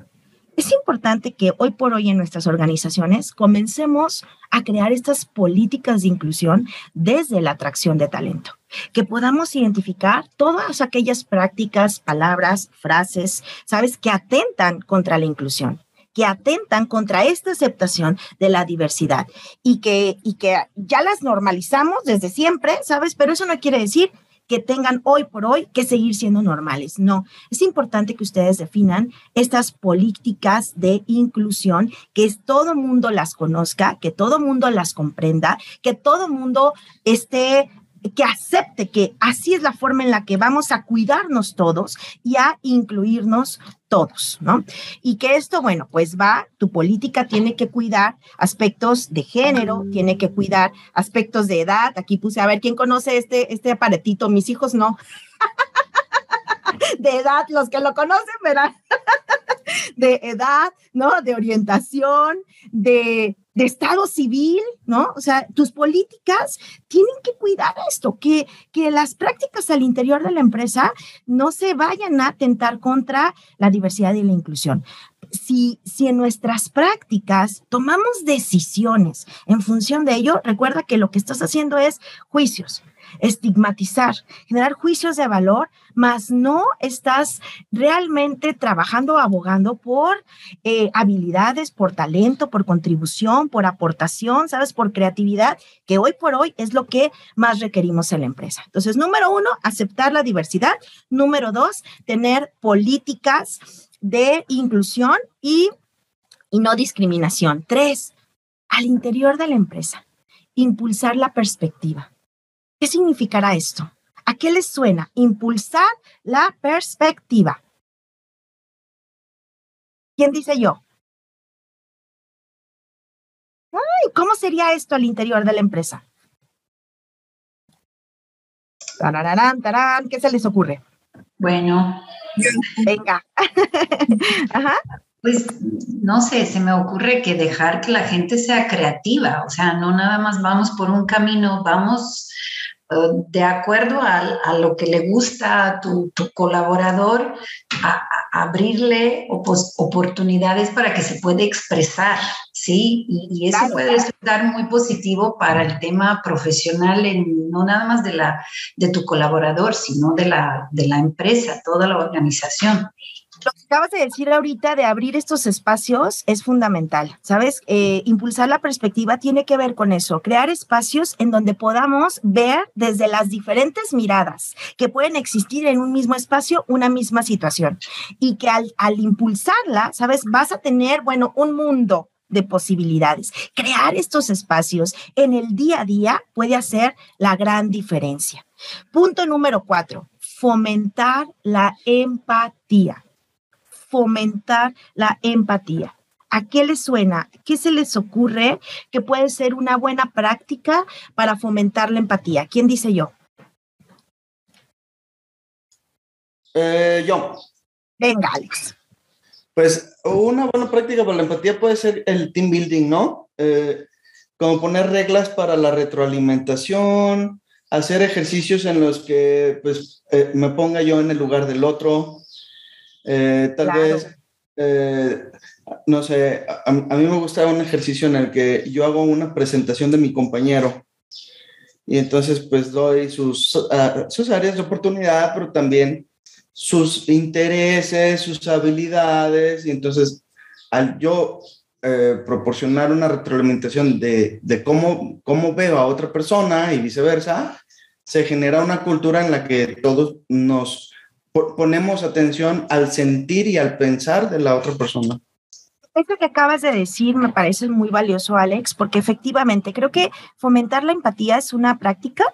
Es importante que hoy por hoy en nuestras organizaciones comencemos a crear estas políticas de inclusión desde la atracción de talento, que podamos identificar todas aquellas prácticas, palabras, frases, sabes, que atentan contra la inclusión que atentan contra esta aceptación de la diversidad y que, y que ya las normalizamos desde siempre, ¿sabes? Pero eso no quiere decir que tengan hoy por hoy que seguir siendo normales. No, es importante que ustedes definan estas políticas de inclusión, que todo mundo las conozca, que todo mundo las comprenda, que todo mundo esté que acepte que así es la forma en la que vamos a cuidarnos todos y a incluirnos todos, ¿no? Y que esto, bueno, pues va, tu política tiene que cuidar aspectos de género, tiene que cuidar aspectos de edad. Aquí puse, a ver, ¿quién conoce este, este aparatito? Mis hijos no. [laughs] de edad, los que lo conocen, ¿verdad? [laughs] de edad, ¿no? De orientación, de, de estado civil, ¿no? O sea, tus políticas tienen que cuidar esto, que, que las prácticas al interior de la empresa no se vayan a atentar contra la diversidad y la inclusión. Si, si en nuestras prácticas tomamos decisiones en función de ello, recuerda que lo que estás haciendo es juicios estigmatizar, generar juicios de valor, mas no estás realmente trabajando, abogando por eh, habilidades, por talento, por contribución, por aportación, ¿sabes? Por creatividad, que hoy por hoy es lo que más requerimos en la empresa. Entonces, número uno, aceptar la diversidad. Número dos, tener políticas de inclusión y, y no discriminación. Tres, al interior de la empresa, impulsar la perspectiva ¿Qué significará esto? ¿A qué les suena? Impulsar la perspectiva. ¿Quién dice yo? ¿Cómo sería esto al interior de la empresa? Tararán, tarán, ¿qué se les ocurre? Bueno. Venga. [laughs] Ajá. Pues no sé, se me ocurre que dejar que la gente sea creativa, o sea, no nada más vamos por un camino, vamos de acuerdo a, lo que le gusta a tu, colaborador, a, abrirle oportunidades para que se pueda expresar, ¿sí? Y, eso puede resultar muy positivo para el tema profesional, en, no nada más de, la, de tu colaborador, sino de la, de la empresa, toda la organización lo que acabas de decir ahorita de abrir estos espacios es fundamental, ¿sabes? Eh, impulsar la perspectiva tiene que ver con eso, crear espacios en donde podamos ver desde las diferentes miradas que pueden existir en un mismo espacio una misma situación y que al, al impulsarla, ¿sabes? Vas a tener, bueno, un mundo de posibilidades. Crear estos espacios en el día a día puede hacer la gran diferencia. Punto número cuatro, fomentar la empatía fomentar la empatía. ¿A qué les suena? ¿Qué se les ocurre que puede ser una buena práctica para fomentar la empatía? ¿Quién dice yo? Eh, yo. Venga, Alex. Pues una buena práctica para la empatía puede ser el team building, ¿no? Eh, como poner reglas para la retroalimentación, hacer ejercicios en los que pues, eh, me ponga yo en el lugar del otro, eh, tal vez, eh, no sé, a, mí me gusta un ejercicio en el que yo hago una presentación de mi compañero y entonces pues doy sus, ah, sus áreas de oportunidad, pero también sus intereses, sus habilidades y entonces al yo eh, proporcionar una retroalimentación de, de, cómo, cómo veo a otra persona y viceversa, se genera una cultura en la que todos nos ponemos atención al sentir y al pensar de la otra persona. Eso que acabas de decir me parece muy valioso, Alex, porque efectivamente creo que fomentar la empatía es una práctica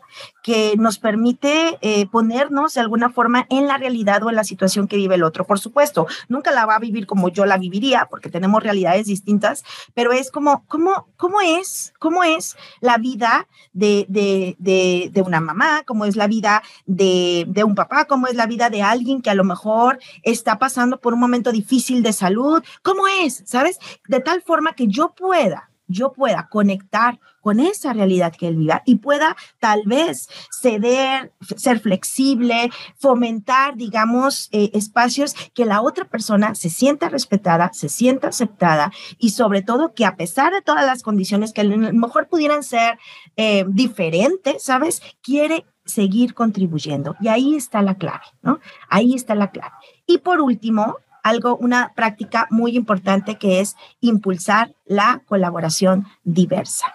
que nos permite eh, ponernos de alguna forma en la realidad o en la situación que vive el otro. Por supuesto, nunca la va a vivir como yo la viviría, porque tenemos realidades distintas, pero es como, ¿cómo, cómo es? ¿Cómo es la vida de, de, de, de una mamá? ¿Cómo es la vida de, de un papá? ¿Cómo es la vida de alguien que a lo mejor está pasando por un momento difícil de salud? ¿Cómo es? ¿sabes? De tal forma que yo pueda yo pueda conectar con esa realidad que él viva y pueda tal vez ceder, ser flexible, fomentar, digamos, eh, espacios que la otra persona se sienta respetada, se sienta aceptada y sobre todo que a pesar de todas las condiciones que a lo mejor pudieran ser eh, diferentes, ¿sabes? Quiere seguir contribuyendo. Y ahí está la clave, ¿no? Ahí está la clave. Y por último, algo, una práctica muy importante que es impulsar la colaboración diversa.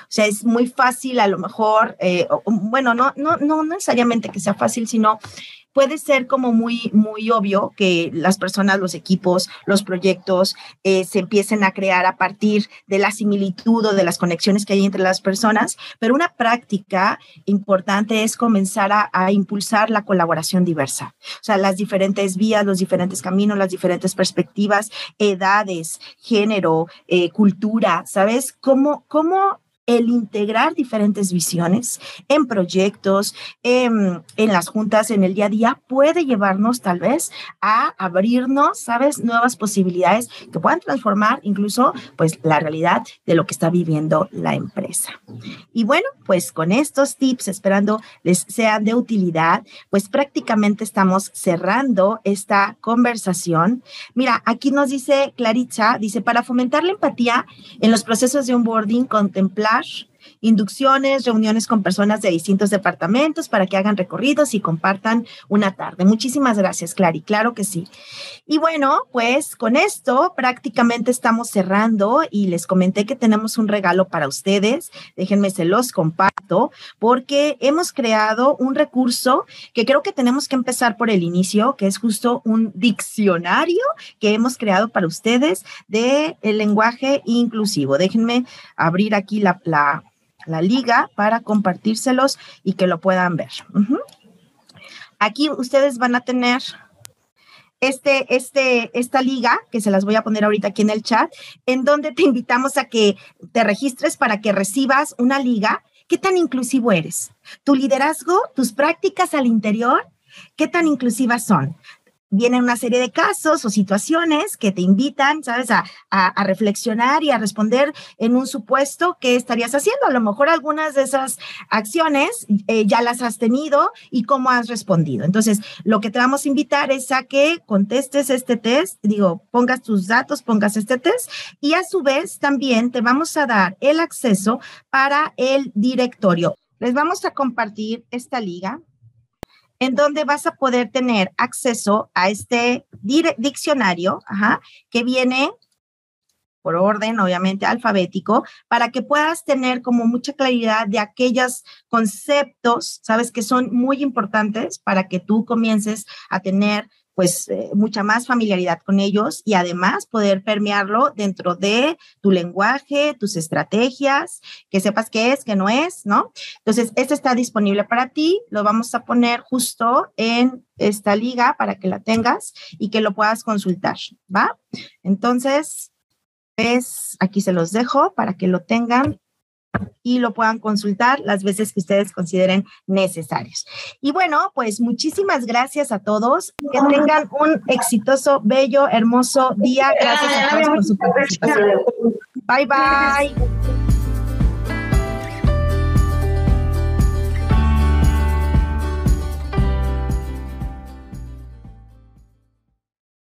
O sea, es muy fácil a lo mejor, eh, bueno, no, no, no necesariamente que sea fácil, sino puede ser como muy, muy obvio que las personas, los equipos, los proyectos eh, se empiecen a crear a partir de la similitud o de las conexiones que hay entre las personas, pero una práctica importante es comenzar a, impulsar la colaboración diversa, o sea, las diferentes vías, los diferentes caminos, las diferentes perspectivas, edades, género, eh, cultura, ¿sabes? ¿Cómo, cómo el integrar diferentes visiones en proyectos, en, las juntas, en el día a día, puede llevarnos tal vez a abrirnos, ¿sabes?, nuevas posibilidades que puedan transformar incluso, pues, la realidad de lo que está viviendo la empresa. Y bueno, pues con estos tips, esperando les sean de utilidad, pues prácticamente estamos cerrando esta conversación. Mira, aquí nos dice Claritza, dice, para fomentar la empatía en los procesos de onboarding, contemplar cash inducciones, reuniones con personas de distintos departamentos para que hagan recorridos y compartan una tarde. Muchísimas gracias, Clary. Claro que sí. Y bueno, pues con esto prácticamente estamos cerrando y les comenté que tenemos un regalo para ustedes. Déjenme se los comparto porque hemos creado un recurso que creo que tenemos que empezar por el inicio, que es justo un diccionario que hemos creado para ustedes de el lenguaje inclusivo. Déjenme abrir aquí la, la la liga para compartírselos y que lo puedan ver. Aquí ustedes van a tener este, este, esta liga, que se las voy a poner ahorita aquí en el chat, en donde te invitamos a que te registres para que recibas una liga. ¿Qué tan inclusivo eres? Tu liderazgo, tus prácticas al interior, ¿qué tan inclusivas son? Vienen una serie de casos o situaciones que te invitan, ¿sabes?, a, reflexionar y a responder en un supuesto que estarías haciendo. A lo mejor algunas de esas acciones eh, ya las has tenido y cómo has respondido. Entonces, lo que te vamos a invitar es a que contestes este test, digo, pongas tus datos, pongas este test y a su vez también te vamos a dar el acceso para el directorio. Les vamos a compartir esta liga en donde vas a poder tener acceso a este diccionario que viene por orden, obviamente, alfabético, para que puedas tener como mucha claridad de aquellos conceptos, sabes, que son muy importantes para que tú comiences a tener pues eh, mucha más familiaridad con ellos y además poder permearlo dentro de tu lenguaje, tus estrategias, que sepas qué es, qué no es, ¿no? Entonces, este está disponible para ti, lo vamos a poner justo en esta liga para que la tengas y que lo puedas consultar, ¿va? Entonces, pues aquí se los dejo para que lo tengan y lo puedan consultar las veces que ustedes consideren necesarios. Y bueno, pues muchísimas gracias a todos. Que tengan un exitoso, bello, hermoso día. Gracias a todos por su participación. Bye bye.